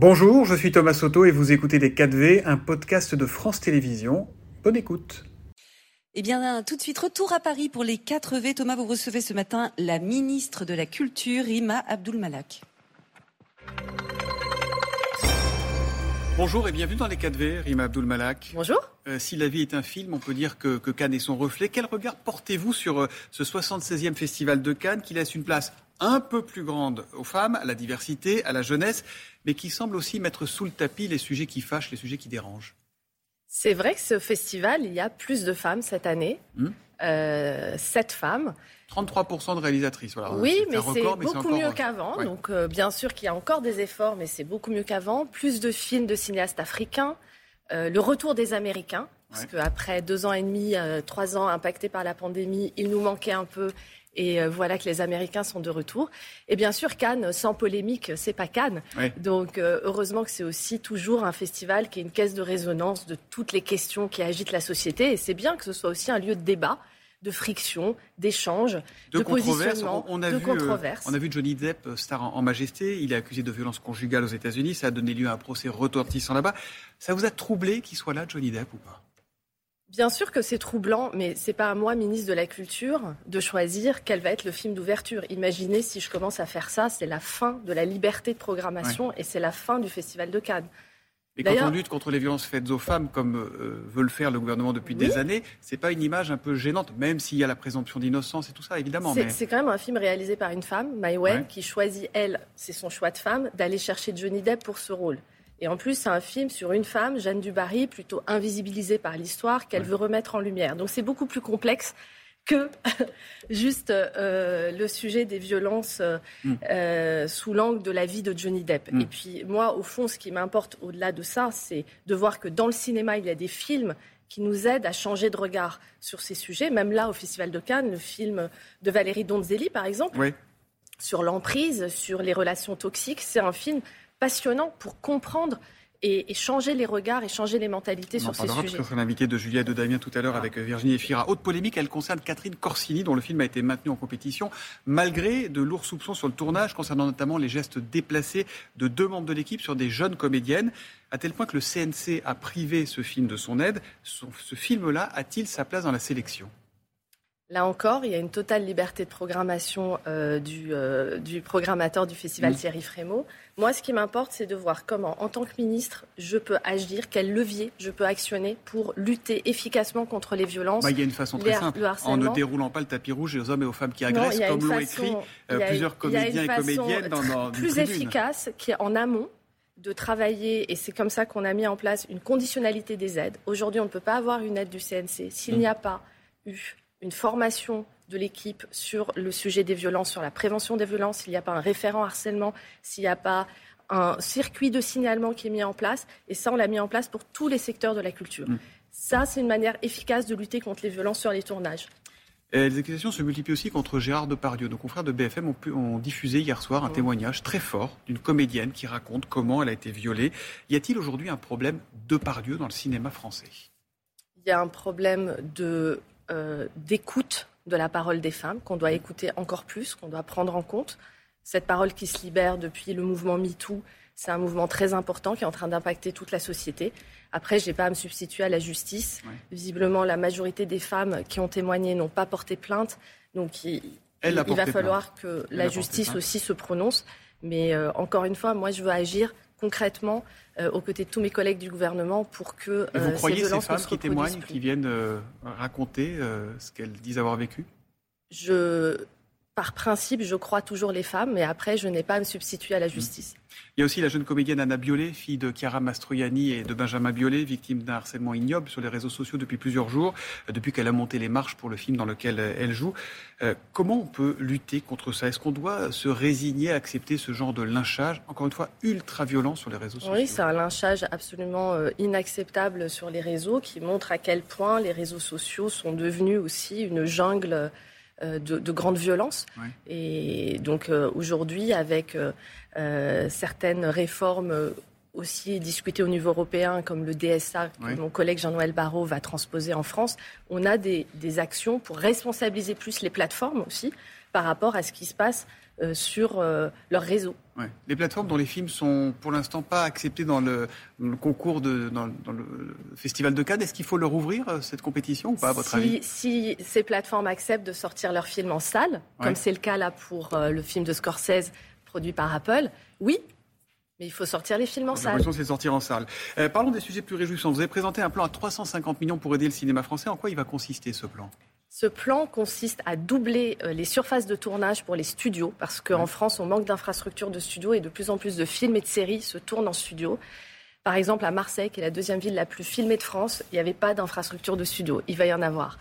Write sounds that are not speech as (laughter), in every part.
Bonjour, je suis Thomas Soto et vous écoutez Les 4V, un podcast de France Télévisions. Bonne écoute. Eh bien, tout de suite, retour à Paris pour les 4V. Thomas, vous recevez ce matin la ministre de la Culture, Rima Abdul Malak. Bonjour et bienvenue dans les 4V, Rima Abdul Malak. Bonjour. Euh, si la vie est un film, on peut dire que, Cannes est son reflet. Quel regard portez-vous sur euh, ce 76e festival de Cannes qui laisse une place un peu plus grande aux femmes, à la diversité, à la jeunesse, mais qui semble aussi mettre sous le tapis les sujets qui fâchent, les sujets qui dérangent C'est vrai que ce festival, il y a plus de femmes cette année. Hmm. Euh, sept femmes. 33% de réalisatrices. Voilà. Oui, mais c'est beaucoup mieux qu'avant. Donc, euh, bien sûr qu'il y a encore des efforts, mais c'est beaucoup mieux qu'avant. Plus de films de cinéastes africains. Euh, le retour des Américains, parce qu'après deux ans et demi, trois ans impactés par la pandémie, il nous manquait un peu. Et voilà que les Américains sont de retour. Et bien sûr, Cannes, sans polémique, c'est pas Cannes. Donc, heureusement que c'est aussi toujours un festival qui est une caisse de résonance de toutes les questions qui agitent la société. Et c'est bien que ce soit aussi un lieu de débat de friction, d'échange, de, positionnement, on, a de vu, controverse. on a vu Johnny Depp, euh, star en, majesté, il est accusé de violence conjugale aux États-Unis, ça a donné lieu à un procès retentissant là-bas. Ça vous a troublé qu'il soit là, Johnny Depp, ou pas? Bien sûr que c'est troublant, mais c'est pas à moi, ministre de la Culture, de choisir quel va être le film d'ouverture. Imaginez si je commence à faire ça, c'est la fin de la liberté de programmation et c'est la fin du Festival de Cannes. Et quand on lutte contre les violences faites aux femmes, comme euh, veut le faire le gouvernement depuis des années, c'est pas une image un peu gênante, même s'il y a la présomption d'innocence et tout ça, évidemment. C'est quand même un film réalisé par une femme, Mai Wen, qui choisit, elle, c'est son choix de femme, d'aller chercher Johnny Depp pour ce rôle. Et en plus, c'est un film sur une femme, Jeanne Dubarry, plutôt invisibilisée par l'histoire, qu'elle veut remettre en lumière. Donc c'est beaucoup plus complexe que (laughs) juste euh, le sujet des violences euh, mm. euh, sous l'angle de la vie de Johnny Depp. Mm. Et puis moi, au fond, ce qui m'importe au-delà de ça, c'est de voir que dans le cinéma, il y a des films qui nous aident à changer de regard sur ces sujets. Même là, au Festival de Cannes, le film de Valérie Donzelli, par exemple, sur l'emprise, sur les relations toxiques, c'est un film passionnant pour comprendre et, changer les regards et changer les mentalités sur ces sujets. Parce que sera l'invité de Julia de Damien tout à l'heure avec euh, Virginie Efira. Haute polémique, elle concerne Catherine Corsini, dont le film a été maintenu en compétition, malgré de lourds soupçons sur le tournage, concernant notamment les gestes déplacés de deux membres de l'équipe sur des jeunes comédiennes, à tel point que le CNC a privé ce film de son aide. Ce film-là a-t-il sa place dans la sélection? Là encore, il y a une totale liberté de programmation euh, du, euh, du, programmateur du festival Thierry Frémaux. Moi, ce qui m'importe, c'est de voir comment, en tant que ministre, je peux agir, quel levier je peux actionner pour lutter efficacement contre les violences. Bah, il y a une façon très simple, en ne déroulant pas le tapis rouge aux hommes et aux femmes qui agressent, comme l'ont écrit euh, plusieurs comédiens et comédiennes dans, dans plus efficace qui est en amont de travailler, et c'est comme ça qu'on a mis en place une conditionnalité des aides. Aujourd'hui, on ne peut pas avoir une aide du CNC s'il mmh. n'y a pas eu une formation de l'équipe sur le sujet des violences, sur la prévention des violences, s'il n'y a pas un référent harcèlement, s'il n'y a pas un circuit de signalement qui est mis en place. Et ça, on l'a mis en place pour tous les secteurs de la culture. Mm. Ça, c'est une manière efficace de lutter contre les violences sur les tournages. les accusations se multiplient aussi contre Gérard Depardieu. Nos confrères de BFM ont, ont diffusé hier soir un mm. témoignage très fort d'une comédienne qui raconte comment elle a été violée. Y a-t-il aujourd'hui un problème Depardieu dans le cinéma français? Il y a un problème de euh, d'écoute de la parole des femmes, qu'on doit écouter encore plus, qu'on doit prendre en compte. Cette parole qui se libère depuis le mouvement MeToo, c'est un mouvement très important qui est en train d'impacter toute la société. Après, je n'ai pas à me substituer à la justice. Visiblement, la majorité des femmes qui ont témoigné n'ont pas porté plainte. Donc, il, va falloir que la justice aussi se prononce. Mais euh, encore une fois, moi, je veux agir concrètement euh, aux côtés de tous mes collègues du gouvernement pour que Et vous euh, croyez ces, femmes qui témoignent, qui viennent euh, raconter ce qu'elles disent avoir vécu? Je, par principe, je crois toujours les femmes, mais après, je n'ai pas à me substituer à la justice. Il y a aussi la jeune comédienne Anna Biolay, fille de Chiara Mastroianni et de Benjamin Biolay, victime d'un harcèlement ignoble sur les réseaux sociaux depuis plusieurs jours, euh, depuis qu'elle a monté les marches pour le film dans lequel euh, elle joue. Euh, comment on peut lutter contre ça? Est-ce qu'on doit se résigner à accepter ce genre de lynchage, encore une fois, ultra violent sur les réseaux sociaux? Oui, c'est un lynchage absolument inacceptable sur les réseaux qui montre à quel point les réseaux sociaux sont devenus aussi une jungle de, de grande violence. Et donc aujourd'hui, avec euh, certaines réformes aussi discutées au niveau européen, comme le DSA, que mon collègue Jean-Noël Barrot va transposer en France, on a des, actions pour responsabiliser plus les plateformes aussi par rapport à ce qui se passe sur leur réseau. Les plateformes dont les films sont pour l'instant pas acceptés dans le, concours de, dans, le festival de Cannes, est-ce qu'il faut leur ouvrir cette compétition ou pas à votre avis? Si ces plateformes acceptent de sortir leurs films en salle, comme c'est le cas là pour le film de Scorsese produit par Apple, oui, mais il faut sortir les films en salle. La c'est sortir en salle. Euh, parlons des sujets plus réjouissants. Vous avez présenté un plan à 350 millions pour aider le cinéma français. En quoi il va consister ce plan? Ce plan consiste à doubler euh, les surfaces de tournage pour les studios, parce qu'en France, on manque d'infrastructures de studios et de plus en plus de films et de séries se tournent en studio. Par exemple, à Marseille, qui est la deuxième ville la plus filmée de France, il n'y avait pas d'infrastructure de studio. Il va y en avoir.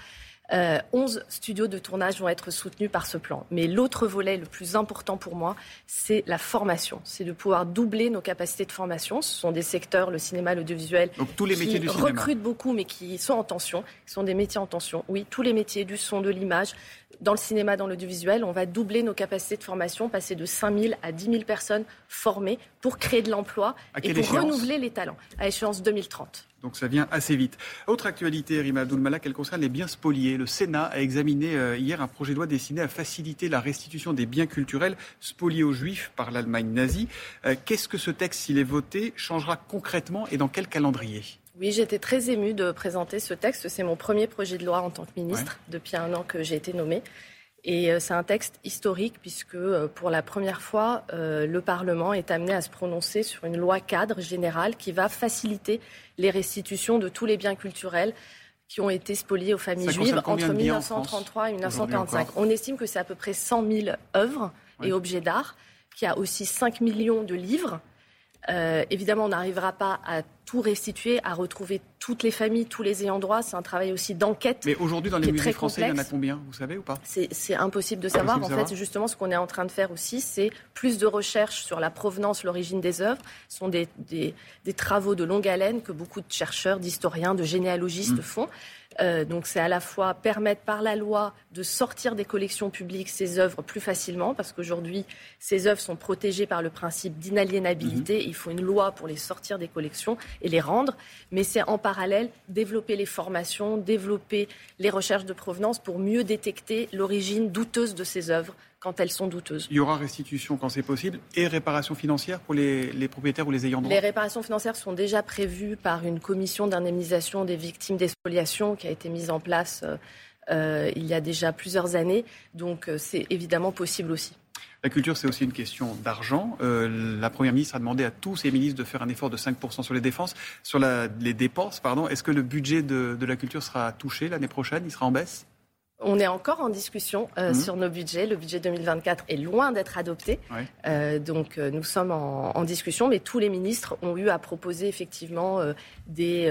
11 euh, studios de tournage vont être soutenus par ce plan. Mais l'autre volet le plus important pour moi, c'est la formation. C'est de pouvoir doubler nos capacités de formation. Ce sont des secteurs, le cinéma, l'audiovisuel, qui recrutent beaucoup, mais qui sont en tension. Ce sont des métiers en tension. Oui, tous les métiers du son, de l'image, dans le cinéma, dans l'audiovisuel, on va doubler nos capacités de formation, passer de 5 000 à 10 000 personnes formées pour créer de l'emploi et pour renouveler les talents à échéance 2030. Donc ça vient assez vite. Autre actualité, Rima Abdulmalak, elle concerne les biens spoliés. Le Sénat a examiné euh, hier un projet de loi destiné à faciliter la restitution des biens culturels spoliés aux Juifs par l'Allemagne nazie. Euh, qu'est-ce que ce texte, s'il est voté, changera concrètement et dans quel calendrier? Oui, j'étais très émue de présenter ce texte. C'est mon premier projet de loi en tant que ministre depuis un an que j'ai été nommée. Et euh, c'est un texte historique puisque euh, pour la première fois, euh, le Parlement est amené à se prononcer sur une loi cadre générale qui va faciliter les restitutions de tous les biens culturels qui ont été spoliés aux familles juives entre 1933 et 1945. On estime que c'est à peu près 100 000 œuvres et objets d'art, qu'il y a aussi 5 millions de livres. évidemment, on n'arrivera pas à tout restituer, à retrouver toutes les familles, tous les ayants droit. C'est un travail aussi d'enquête. Mais aujourd'hui, dans les musées français, il y en a combien Vous savez ou pas? C'est impossible de savoir. en fait, justement, ce qu'on est en train de faire aussi, c'est plus de recherches sur la provenance, l'origine des œuvres. Ce sont des, des, travaux de longue haleine que beaucoup de chercheurs, d'historiens, de généalogistes mm. font. Euh, donc c'est à la fois permettre par la loi de sortir des collections publiques ces œuvres plus facilement, parce qu'aujourd'hui, ces œuvres sont protégées par le principe d'inaliénabilité. Mm-hmm. Il faut une loi pour les sortir des collections et les rendre. Mais c'est en parallèle développer les formations, développer les recherches de provenance pour mieux détecter l'origine douteuse de ces œuvres quand elles sont douteuses. Il y aura restitution quand c'est possible et réparation financière pour les, propriétaires ou les ayants droit? Les réparations financières sont déjà prévues par une commission d'indemnisation des victimes d'expoliation qui a été mise en place euh, euh, il y a déjà plusieurs années. Donc euh, c'est évidemment possible aussi. La culture, c'est aussi une question d'argent. Euh, la Première ministre a demandé à tous ses ministres de faire un effort de 5% sur les défenses, sur les dépenses. Pardon. Est-ce que le budget de, la culture sera touché l'année prochaine? Il sera en baisse? On est encore en discussion euh, mmh. sur nos budgets. Le budget 2024 est loin d'être adopté. Euh, donc nous sommes en, discussion, mais tous les ministres ont eu à proposer effectivement des,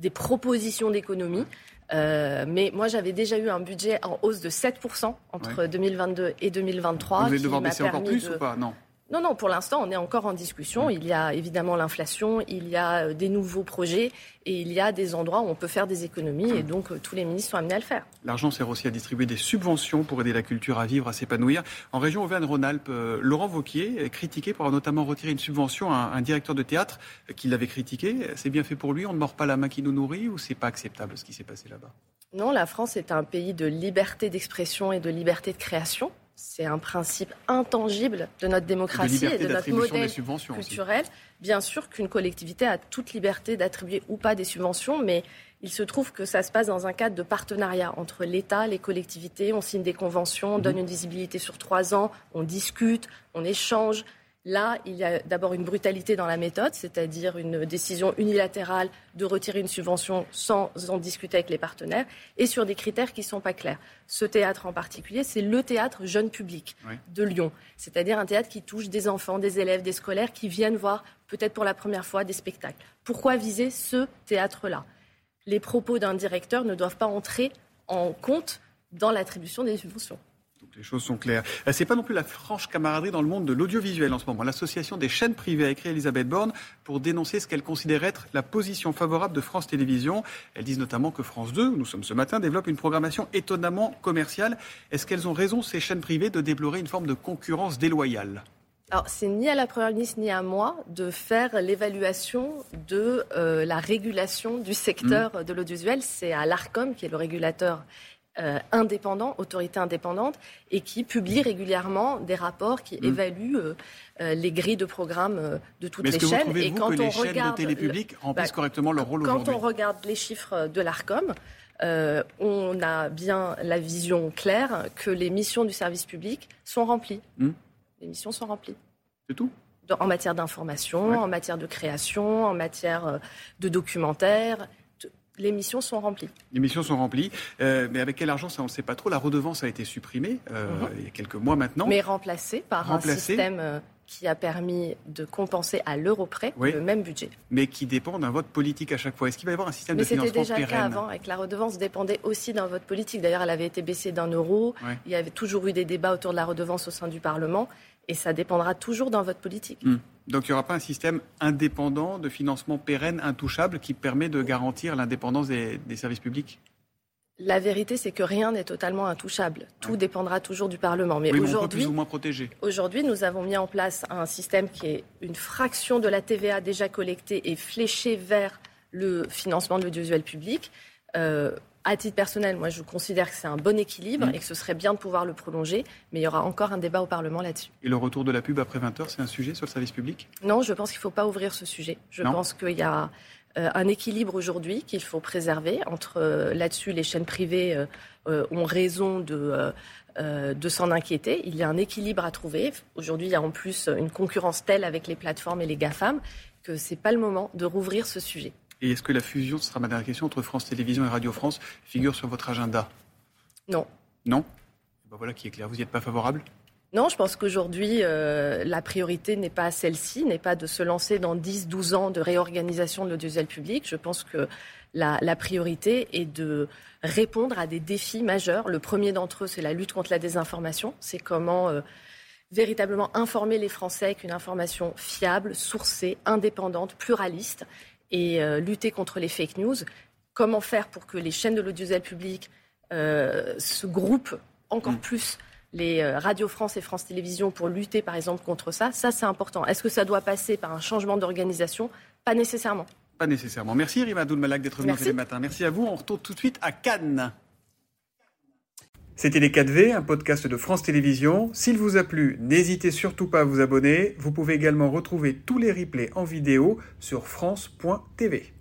des propositions d'économie. Euh, mais moi, j'avais déjà eu un budget en hausse de 7% entre 2022 et 2023. Vous allez devoir baisser encore plus ou pas? Non. Non, non, pour l'instant, on est encore en discussion. Il y a évidemment l'inflation, il y a euh, des nouveaux projets et il y a des endroits où on peut faire des économies et donc euh, tous les ministres sont amenés à le faire. L'argent sert aussi à distribuer des subventions pour aider la culture à vivre, à s'épanouir. En région Auvergne-Rhône-Alpes, euh, Laurent Vauquier est critiqué pour avoir notamment retiré une subvention à un directeur de théâtre qui l'avait critiqué. C'est bien fait pour lui, on ne mord pas la main qui nous nourrit ou c'est pas acceptable ce qui s'est passé là-bas? Non, la France est un pays de liberté d'expression et de liberté de création. C'est un principe intangible de notre démocratie et de notre modèle culturel. Bien sûr qu'une collectivité a toute liberté d'attribuer ou pas des subventions, mais il se trouve que ça se passe dans un cadre de partenariat entre l'État, les collectivités. On signe des conventions, on donne mhm. une visibilité sur trois ans, on discute, on échange. Là, il y a d'abord une brutalité dans la méthode, c'est-à-dire une décision unilatérale de retirer une subvention sans en discuter avec les partenaires, et sur des critères qui ne sont pas clairs. Ce théâtre en particulier, c'est le théâtre jeune public de Lyon, c'est-à-dire un théâtre qui touche des enfants, des élèves, des scolaires qui viennent voir peut-être pour la première fois des spectacles. Pourquoi viser ce théâtre-là? Les propos d'un directeur ne doivent pas entrer en compte dans l'attribution des subventions les choses sont claires. Euh, c'est pas non plus la franche camaraderie dans le monde de l'audiovisuel en ce moment. L'association des chaînes privées a écrit Elisabeth Borne pour dénoncer ce qu'elle considère être la position favorable de France Télévisions. Elles disent notamment que France 2, nous sommes ce matin, développe une programmation étonnamment commerciale. Est-ce qu'elles ont raison, ces chaînes privées, de déplorer une forme de concurrence déloyale? Alors, c'est ni à la Première ministre ni à moi de faire l'évaluation de euh, la régulation du secteur mmh. de l'audiovisuel. C'est à l'ARCOM, qui est le régulateur euh, indépendant, autorité indépendante, et qui publie régulièrement des rapports qui mmh. évaluent euh, les grilles de programme de toutes les chaînes. et quand on regarde chaînes de télé remplissent bah, correctement leur rôle Quand on regarde les chiffres de l'Arcom, on a bien la vision claire que les missions du service public sont remplies. Mmh. Les missions sont remplies. C'est tout en matière d'information, en matière de création, en matière de documentaire les missions sont remplies. Les missions sont remplies, euh, mais avec quel argent, ça on ne sait pas trop. La redevance a été supprimée euh, mhm. il y a quelques mois maintenant. Mais remplacée par un système euh, qui a permis de compenser à l'euro près le même budget. Mais qui dépend d'un vote politique à chaque fois. Est-ce qu'il va y avoir un système de financement pérenne c'était déjà le cas avant, avec la redevance dépendait aussi d'un vote politique. D'ailleurs, elle avait été baissée d'un euro. Il y avait toujours eu des débats autour de la redevance au sein du Parlement. Et ça dépendra toujours d'un vote politique. Hmm. Donc il n'y aura pas un système indépendant de financement pérenne, intouchable, qui permet de garantir l'indépendance des, services publics? La vérité, c'est que rien n'est totalement intouchable. Tout dépendra toujours du Parlement. Mais aujourd'hui. Aujourd'hui, nous avons mis en place un système qui est une fraction de la TVA déjà collectée et fléchée vers le financement de l'audiovisuel public. Euh, à titre personnel, moi, je considère que c'est un bon équilibre mm. et que ce serait bien de pouvoir le prolonger, mais il y aura encore un débat au Parlement là-dessus. Et le retour de la pub après 20h, c'est un sujet sur le service public? Non, je pense qu'il ne faut pas ouvrir ce sujet. Je pense qu'il y a un équilibre aujourd'hui qu'il faut préserver entre euh, là-dessus les chaînes privées euh, ont raison de de s'en inquiéter. Il y a un équilibre à trouver. Aujourd'hui, il y a en plus une concurrence telle avec les plateformes et les GAFAM que ce n'est pas le moment de rouvrir ce sujet. Et est-ce que la fusion, ce sera ma dernière question, entre France Télévisions et Radio France figure sur votre agenda? Non. Non? Ben Voilà qui est clair. Vous n'y êtes pas favorable? Non, je pense qu'aujourd'hui, euh, la priorité n'est pas celle-ci, n'est pas de se lancer dans 10, 12 ans de réorganisation de l'audiovisuel public. Je pense que la, priorité est de répondre à des défis majeurs. Le premier d'entre eux, c'est la lutte contre la désinformation. C'est comment euh, véritablement informer les Français avec une information fiable, sourcée, indépendante, pluraliste et euh, lutter contre les fake news. Comment faire pour que les chaînes de l'audiovisuel public se groupent encore mm. plus les euh, Radio France et France Télévisions pour lutter par exemple contre ça, ça c'est important. Est-ce que ça doit passer par un changement d'organisation? Pas nécessairement. Pas nécessairement. Merci Rima Malak d'être venu ce matin. Merci à vous. On retourne tout de suite à Cannes. C'était Les 4V, un podcast de France Télévisions. S'il vous a plu, n'hésitez surtout pas à vous abonner. Vous pouvez également retrouver tous les replays en vidéo sur France.tv.